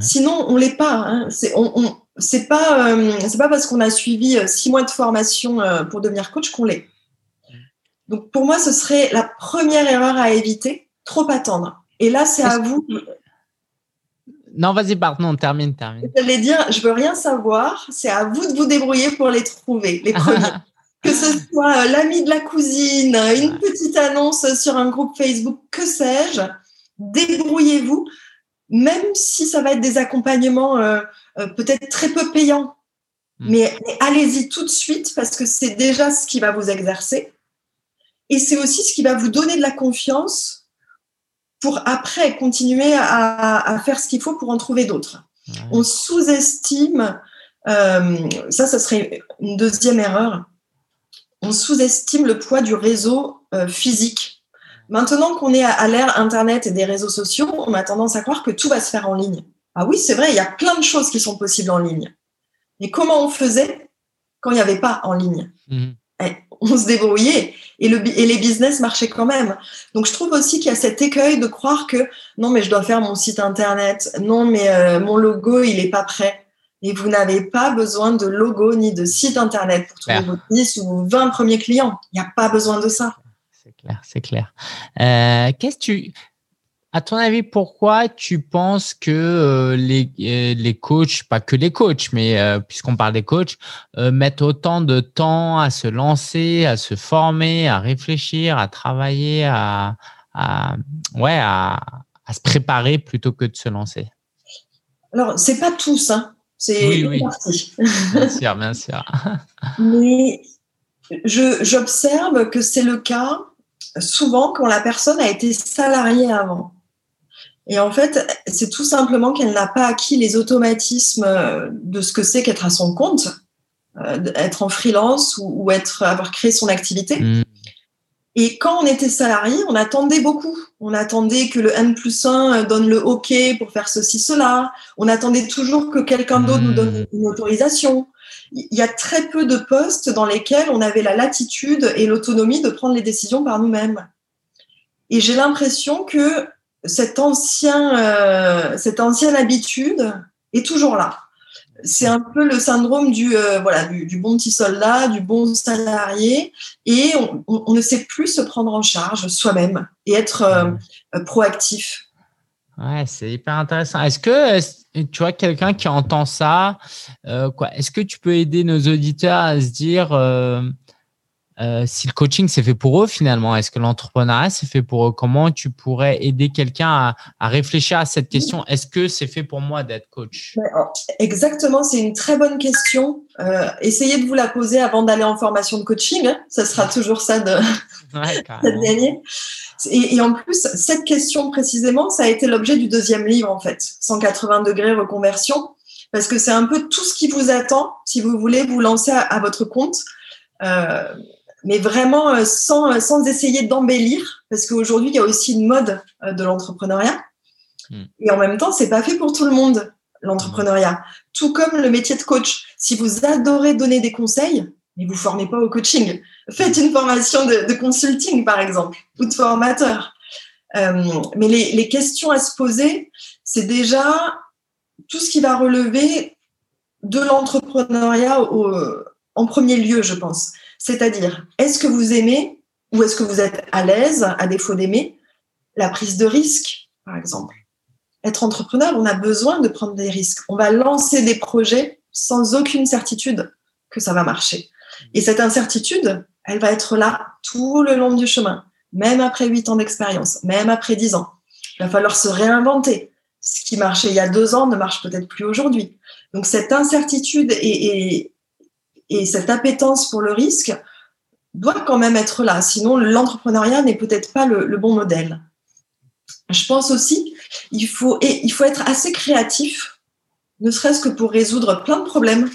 Sinon, on l'est pas. Hein. C'est on, c'est pas euh, c'est pas parce qu'on a suivi euh, six mois de formation euh, pour devenir coach qu'on l'est. Donc pour moi, ce serait la première erreur à éviter, trop attendre. Et là, c'est à vous non, vas-y, pardon, termine, termine. J'allais dire, je veux rien savoir, c'est à vous de vous débrouiller pour les trouver, les premiers. que ce soit euh, l'ami de la cousine, une petite annonce sur un groupe Facebook, que sais-je, débrouillez-vous, même si ça va être des accompagnements euh, euh, peut-être très peu payants. Mais, mais allez-y tout de suite parce que c'est déjà ce qui va vous exercer. Et c'est aussi ce qui va vous donner de la confiance pour après continuer à, faire ce qu'il faut pour en trouver d'autres. On sous-estime, euh, ça, ça serait une deuxième erreur, on sous-estime le poids du réseau euh, physique. Maintenant qu'on est à, l'ère Internet et des réseaux sociaux, on a tendance à croire que tout va se faire en ligne. Ah oui, c'est vrai, il y a plein de choses qui sont possibles en ligne. Mais comment on faisait quand il n'y avait pas en ligne? Mmh. On se débrouillait et, le, et les business marchaient quand même. Donc je trouve aussi qu'il y a cet écueil de croire que non mais je dois faire mon site internet, non mais euh, mon logo il est pas prêt. Et vous n'avez pas besoin de logo ni de site internet pour trouver votre 10 ou 20 premiers clients. Il n'y a pas besoin de ça. C'est clair, c'est clair. Euh, qu'est-ce que tu à ton avis, pourquoi tu penses que euh, les, euh, les coachs, pas que les coachs, mais euh, puisqu'on parle des coachs, mettent autant de temps à se lancer, à se former, à réfléchir, à travailler, à, ouais, à, se préparer plutôt que de se lancer? Alors, c'est pas tous, hein. C'est oui, oui. bien sûr, bien sûr. mais j'observe que c'est le cas souvent quand la personne a été salariée avant. Et en fait, c'est tout simplement qu'elle n'a pas acquis les automatismes euh, de ce que c'est qu'être à son compte, euh, être en freelance ou, être, avoir créé son activité. Mm. Et quand on était salarié, on attendait beaucoup. On attendait que le N plus 1 donne le OK pour faire ceci, cela. On attendait toujours que quelqu'un d'autre nous donne mm. une autorisation. Il y a très peu de postes dans lesquels on avait la latitude et l'autonomie de prendre les décisions par nous-mêmes. Et j'ai l'impression que cette, ancien, euh, cette ancienne habitude est toujours là. C'est un peu le syndrome du, euh, voilà, du, bon petit soldat, du bon salarié, et on, ne sait plus se prendre en charge soi-même et être euh, proactif. Ouais, c'est hyper intéressant. Est-ce que tu vois quelqu'un qui entend ça, quoi Est-ce que tu peux aider nos auditeurs à se dire euh, si le coaching c'est fait pour eux finalement, est-ce que l'entrepreneuriat c'est fait pour eux? Comment tu pourrais aider quelqu'un à, réfléchir à cette question? Est-ce que c'est fait pour moi d'être coach? Exactement, c'est une très bonne question. Euh, essayez de vous la poser avant d'aller en formation de coaching. Hein. Ça sera toujours ça de, gagner. Et, et, en plus, cette question précisément, ça a été l'objet du deuxième livre en fait, 180 degrés reconversion, parce que c'est un peu tout ce qui vous attend si vous voulez vous lancer à, votre compte. Euh, mais vraiment euh, sans, euh, sans essayer d'embellir, parce qu'aujourd'hui, il y a aussi une mode euh, de l'entrepreneuriat. Hmm. Et en même temps, c'est pas fait pour tout le monde, l'entrepreneuriat. Tout comme le métier de coach. Si vous adorez donner des conseils, mais vous formez pas au coaching. Faites une formation de, consulting, par exemple, ou de formateur. Euh, mais les, les, questions à se poser, c'est déjà tout ce qui va relever de l'entrepreneuriat en premier lieu, je pense. C'est-à-dire, est-ce que vous aimez ou est-ce que vous êtes à l'aise, à défaut d'aimer, la prise de risque, par exemple? Être entrepreneur, on a besoin de prendre des risques. On va lancer des projets sans aucune certitude que ça va marcher. Et cette incertitude, elle va être là tout le long du chemin, même après huit ans d'expérience, même après dix ans. Il va falloir se réinventer. Ce qui marchait il y a deux ans ne marche peut-être plus aujourd'hui. Donc cette incertitude et, et, cette appétence pour le risque doit quand même être là. Sinon, l'entrepreneuriat n'est peut-être pas le, bon modèle. Je pense aussi il faut, et il faut être assez créatif, ne serait-ce que pour résoudre plein de problèmes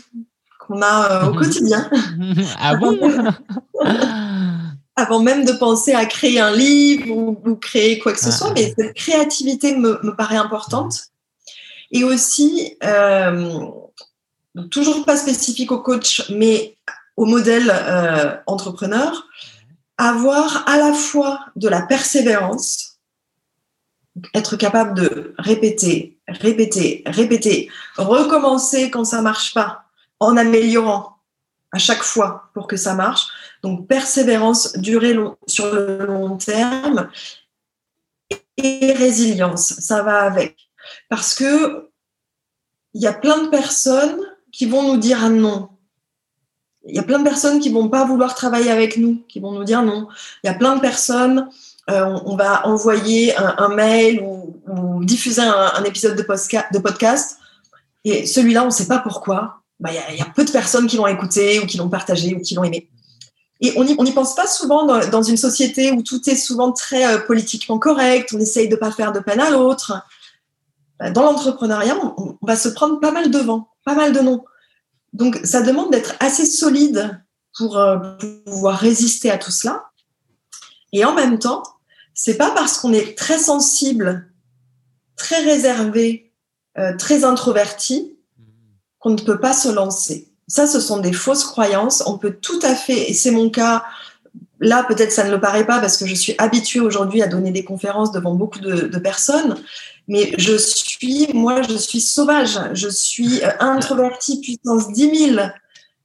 qu'on a euh, au quotidien. ah bon? Avant même de penser à créer un livre ou, créer quoi que ce ah. soit, mais cette créativité me, me paraît importante. Et aussi, euh, toujours pas spécifique au coach, mais au modèle euh, entrepreneur, avoir à la fois de la persévérance, être capable de répéter, répéter, répéter, recommencer quand ça marche pas, en améliorant à chaque fois pour que ça marche. Donc persévérance, durée sur le long terme et résilience, ça va avec. Parce que il y a plein de personnes qui vont nous dire non. Il y a plein de personnes qui vont pas vouloir travailler avec nous, qui vont nous dire non. Il y a plein de personnes, euh, on, va envoyer un, mail ou, diffuser un, épisode de, de, podcast, et celui-là, on ne sait pas pourquoi. Bah, il y, a peu de personnes qui l'ont écouté ou qui l'ont partagé ou qui l'ont aimé. Et on n'y pense pas souvent dans, une société où tout est souvent très euh, politiquement correct, on essaye de ne pas faire de peine à l'autre. Bah, dans l'entrepreneuriat, on, va se prendre pas mal de vent, pas mal de noms. Donc, ça demande d'être assez solide pour, euh, pouvoir résister à tout cela. Et en même temps, c'est pas parce qu'on est très sensible, très réservé, euh, très introverti qu'on ne peut pas se lancer. Ça, ce sont des fausses croyances. On peut tout à fait, et c'est mon cas, là peut-être ça ne le paraît pas parce que je suis habituée aujourd'hui à donner des conférences devant beaucoup de personnes, mais je suis, moi, je suis sauvage. Je suis euh, introvertie puissance 10 000.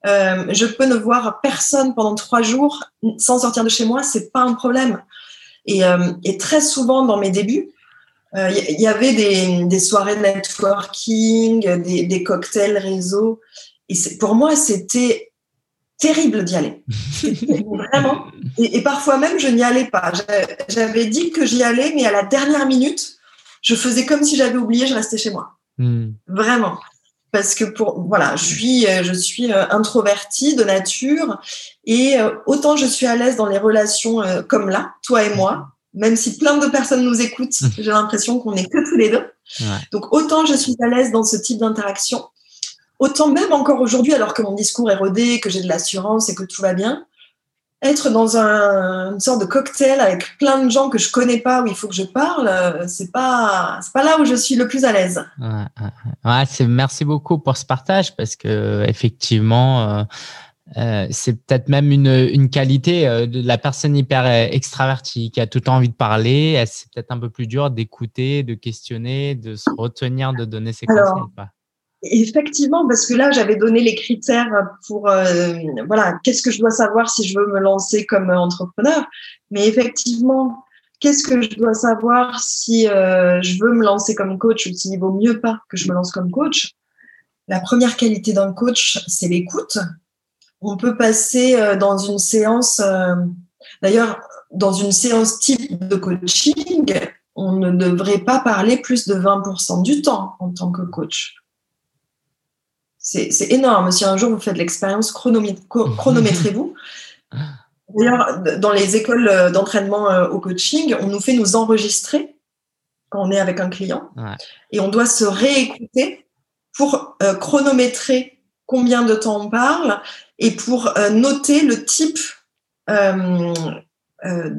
Euh, je peux ne voir personne pendant trois jours sans sortir de chez moi, c'est pas un problème. Et, euh, et, très souvent dans mes débuts, il euh, y, avait des, des, soirées de networking, des, des cocktails réseau. Et pour moi, c'était terrible d'y aller. Vraiment. Et, et, parfois même, je n'y allais pas. J'avais dit que j'y allais, mais à la dernière minute, je faisais comme si j'avais oublié, je restais chez moi. Hmm. Vraiment. Parce que pour voilà, je suis euh, je suis euh, introvertie de nature et euh, autant je suis à l'aise dans les relations comme là, toi et moi, même si plein de personnes nous écoutent, j'ai l'impression qu'on n'est que tous les deux. Donc autant je suis à l'aise dans ce type d'interaction, autant même encore aujourd'hui, alors que mon discours est rodé, que j'ai de l'assurance et que tout va bien, être dans un, une sorte de cocktail avec plein de gens que je connais pas où il faut que je parle, euh, c'est pas c'est pas là où je suis le plus à l'aise. Ouais, merci beaucoup pour ce partage parce que effectivement euh, euh, c'est peut-être même une, une qualité de la personne hyper extravertie qui a tout le temps envie de parler. C'est peut-être un peu plus dur d'écouter, de questionner, de se retenir, de donner ses conseils. Effectivement, parce que là, j'avais donné les critères pour, euh, voilà, qu'est-ce que je dois savoir si je veux me lancer comme entrepreneur. Mais effectivement, qu'est-ce que je dois savoir si euh, je veux me lancer comme coach ou s'il vaut mieux pas que je me lance comme coach? La première qualité d'un coach, c'est l'écoute. On peut passer euh, dans une séance, d'ailleurs, dans une séance type de coaching, on ne devrait pas parler plus de 20% du temps en tant que coach. C'est énorme. Si un jour vous faites l'expérience, chronométrez-vous. D'ailleurs, dans les écoles d'entraînement euh, au coaching, on nous fait nous enregistrer quand on est avec un client et on doit se réécouter pour euh, chronométrer combien de temps on parle et pour euh, noter le type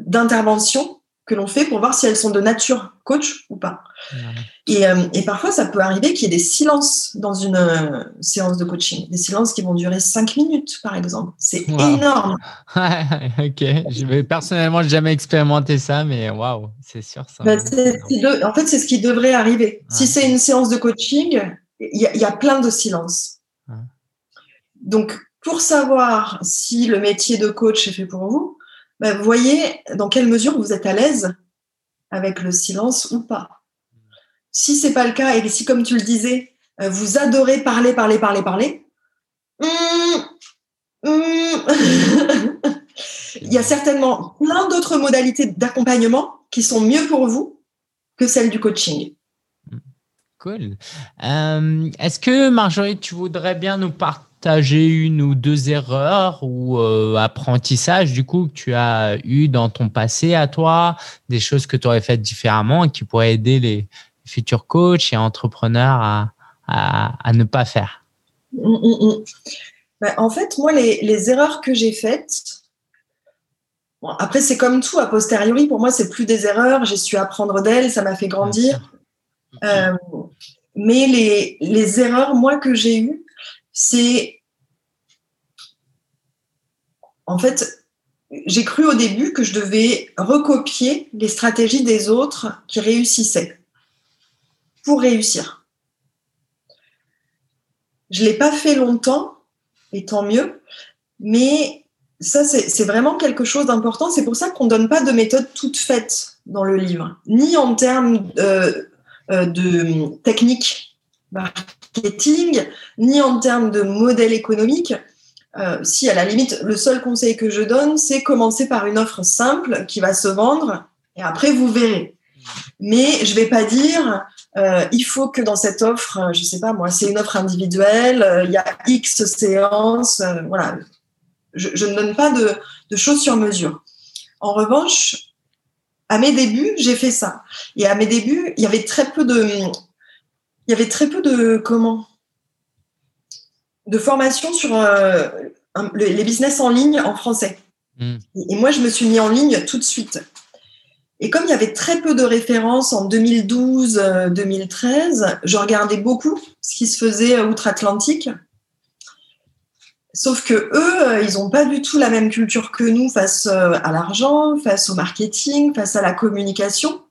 d'intervention que l'on fait pour voir si elles sont de nature coach ou pas. Et, euh, et, parfois, ça peut arriver qu'il y ait des silences dans une euh, séance de coaching, des silences qui vont durer cinq minutes, par exemple. C'est énorme. ok, je vais personnellement jamais expérimenté ça, mais waouh, c'est sûr ça. Bah, en fait, c'est ce qui devrait arriver. Si c'est une séance de coaching, il y, y, a plein de silences. Donc, pour savoir si le métier de coach est fait pour vous, bah, voyez dans quelle mesure vous êtes à l'aise avec le silence ou pas. Si c'est pas le cas et si, comme tu le disais, euh, vous adorez parler, parler, parler, parler, hum, hum, il y a certainement plein d'autres modalités d'accompagnement qui sont mieux pour vous que celles du coaching. Cool. Euh, est-ce que Marjorie, tu voudrais bien nous partager partager une ou deux erreurs ou euh, apprentissages du coup que tu as eu dans ton passé à toi, des choses que tu aurais faites différemment et qui pourraient aider les futurs coachs et entrepreneurs à, à, ne pas faire? Mmh, mmh, mmh. Ben, En fait, moi, les, les erreurs que j'ai faites, bon, après, c'est comme tout, a posteriori, pour moi, c'est plus des erreurs, j'ai su apprendre d'elles, ça m'a fait grandir. Euh, mais les, les erreurs, moi, que j'ai eues, c'est en fait, j'ai cru au début que je devais recopier les stratégies des autres qui réussissaient pour réussir. Je ne l'ai pas fait longtemps, et tant mieux, mais ça, c'est vraiment quelque chose d'important. C'est pour ça qu'on ne donne pas de méthode toute faite dans le livre, ni en termes euh, de technique ni en termes de modèle économique. Euh, si à la limite, le seul conseil que je donne, c'est commencer par une offre simple qui va se vendre et après vous verrez. Mais je vais pas dire, euh, il faut que dans cette offre, je sais pas moi, c'est une offre individuelle, euh, il y a X séances, voilà. Je, ne donne pas de choses sur mesure. En revanche, à mes débuts, j'ai fait ça. Et à mes débuts, il y avait très peu de, il y avait très peu de comment de formation sur euh, les business en ligne en français. Hmm. Et moi, je me suis mis en ligne tout de suite. Et comme il y avait très peu de références en 2012-2013, euh, je regardais beaucoup ce qui se faisait outre-Atlantique. Sauf que eux, ils n'ont pas du tout la même culture que nous face euh, à l'argent, face au marketing, face à la communication.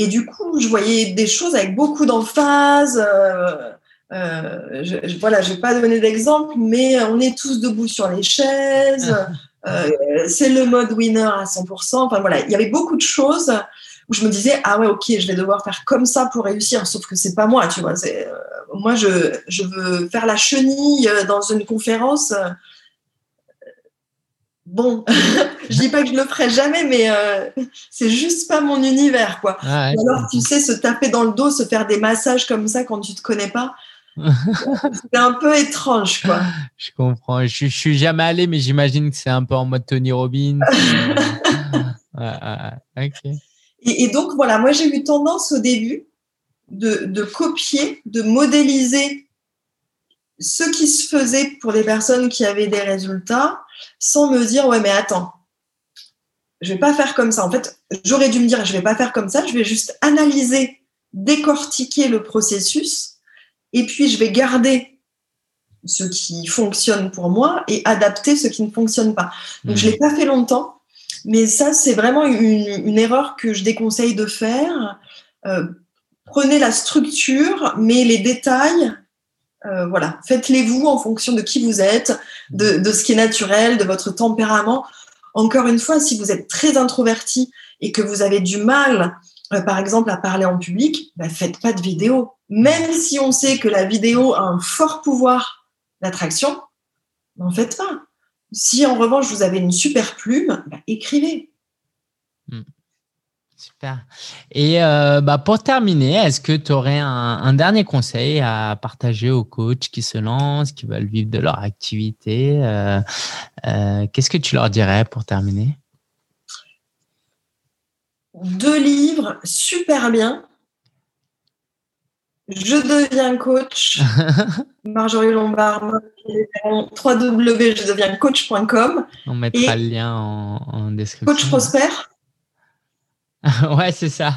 Et du coup, je voyais des choses avec beaucoup d'emphase. Euh, euh, je, voilà, je vais pas donner d'exemple, mais on est tous debout sur les chaises. Euh, c'est le mode winner à 100%. Enfin voilà, il y avait beaucoup de choses où je me disais ah ouais ok, je vais devoir faire comme ça pour réussir. Sauf que c'est pas moi, tu vois. C'est, moi, je, je veux faire la chenille dans une conférence bon, je dis pas que je le ferai jamais, mais euh, c'est juste pas mon univers, quoi. Ah alors, tu sais, se taper dans le dos, se faire des massages comme ça quand tu te connais pas, c'est un peu étrange, quoi. Je comprends. Je, je suis jamais allé, mais j'imagine que c'est un peu en mode Tony Robbins. et, donc, voilà, moi, j'ai eu tendance au début de, de copier, de modéliser ce qui se faisait pour des personnes qui avaient des résultats sans me dire ouais mais attends. Je vais pas faire comme ça. En fait j'aurais dû me dire je vais pas faire comme ça. Je vais juste analyser décortiquer le processus. Et puis je vais garder ce qui fonctionne pour moi et adapter ce qui ne fonctionne pas. Donc je l'ai mmh. pas fait longtemps. Mais ça c'est vraiment une, erreur que je déconseille de faire. Euh, prenez la structure mais les détails euh, voilà, faites-les vous en fonction de qui vous êtes, de, ce qui est naturel, de votre tempérament. Encore une fois, si vous êtes très introverti et que vous avez du mal, euh, par exemple, à parler en public, bah, faites pas de vidéo. Même si on sait que la vidéo a un fort pouvoir d'attraction, n'en faites pas. Si en revanche vous avez une super plume, bah, écrivez. Super. Et euh, bah, pour terminer, est-ce que tu aurais un, dernier conseil à partager aux coachs qui se lancent, qui veulent vivre de leur activité euh, euh, Qu'est-ce que tu leur dirais pour terminer? Deux livres super bien. Je deviens coach. Marjorie Lombard, www.je deviens coach.com. On mettra le lien en, en description. Coach Prosper ouais, c'est ça.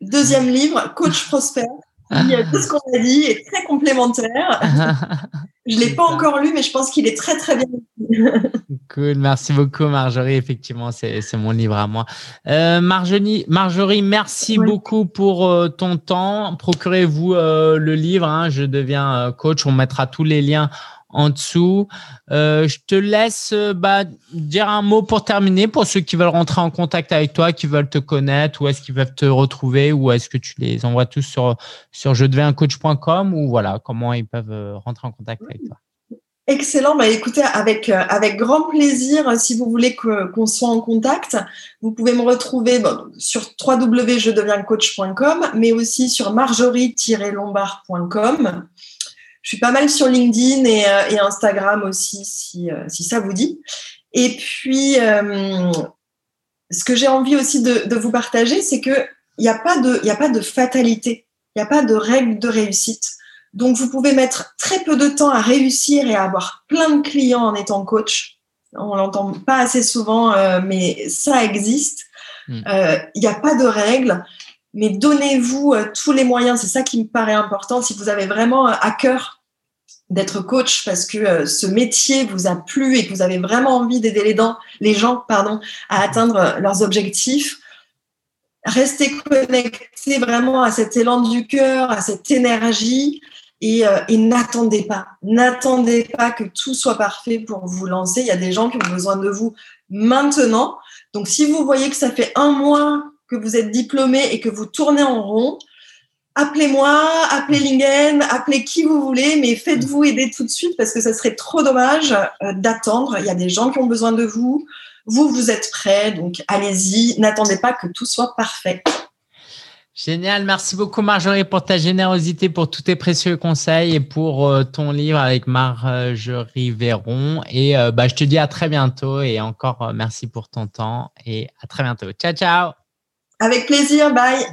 Deuxième livre, Coach Prosper. tout ce qu'on a dit est très complémentaire. je ne l'ai pas encore lu, mais je pense qu'il est très, très bien. cool. Merci beaucoup, Marjorie. Effectivement, c'est mon livre à moi. Euh, Marjorie, Marjorie, merci beaucoup pour euh, ton temps. Procurez-vous euh, le livre. Hein. je deviens coach. On mettra tous les liens en dessous. Euh, je te laisse euh, bah, dire un mot pour terminer pour ceux qui veulent rentrer en contact avec toi, qui veulent te connaître, où est-ce qu'ils peuvent te retrouver, ou est-ce que tu les envoies tous sur, je deviens coach.com ou voilà, comment ils peuvent euh, rentrer en contact avec toi. Excellent. Bah, écoutez, avec, avec grand plaisir, si vous voulez qu'on soit en contact, vous pouvez me retrouver bon, sur www.jedevienscoach.com, mais aussi sur marjorie-lombard.com. Je suis pas mal sur LinkedIn et, euh, Instagram aussi, si, euh, si, ça vous dit. Et puis, euh, ce que j'ai envie aussi de, vous partager, c'est qu'il n'y a, pas de, a pas de fatalité, il n'y a pas de règle de réussite. Donc, vous pouvez mettre très peu de temps à réussir et à avoir plein de clients en étant coach. On l'entend pas assez souvent, mais ça existe. Hmm. Il n'y a pas de règle mais donnez-vous euh, tous les moyens. C'est ça qui me paraît important. Si vous avez vraiment euh, à cœur d'être coach parce que euh, ce métier vous a plu et que vous avez vraiment envie d'aider les, gens à atteindre leurs objectifs, restez connectés vraiment à cet élan du cœur, à cette énergie et n'attendez pas. N'attendez pas que tout soit parfait pour vous lancer. Il y a des gens qui ont besoin de vous maintenant. Donc, si vous voyez que ça fait un mois que vous êtes diplômé et que vous tournez en rond, appelez-moi, appelez Lingen, appelez qui vous voulez, mais faites-vous aider tout de suite parce que ça serait trop dommage euh, d'attendre. Il y a des gens qui ont besoin de vous. Vous, vous êtes prêts, donc allez-y. N'attendez pas que tout soit parfait. Génial, merci beaucoup Marjorie pour ta générosité, pour tous tes précieux conseils et pour euh, ton livre avec Marjorie Véron. Et euh, bah, je te dis à très bientôt et encore merci pour ton temps et à très bientôt. Ciao, ciao. Avec plaisir, bye.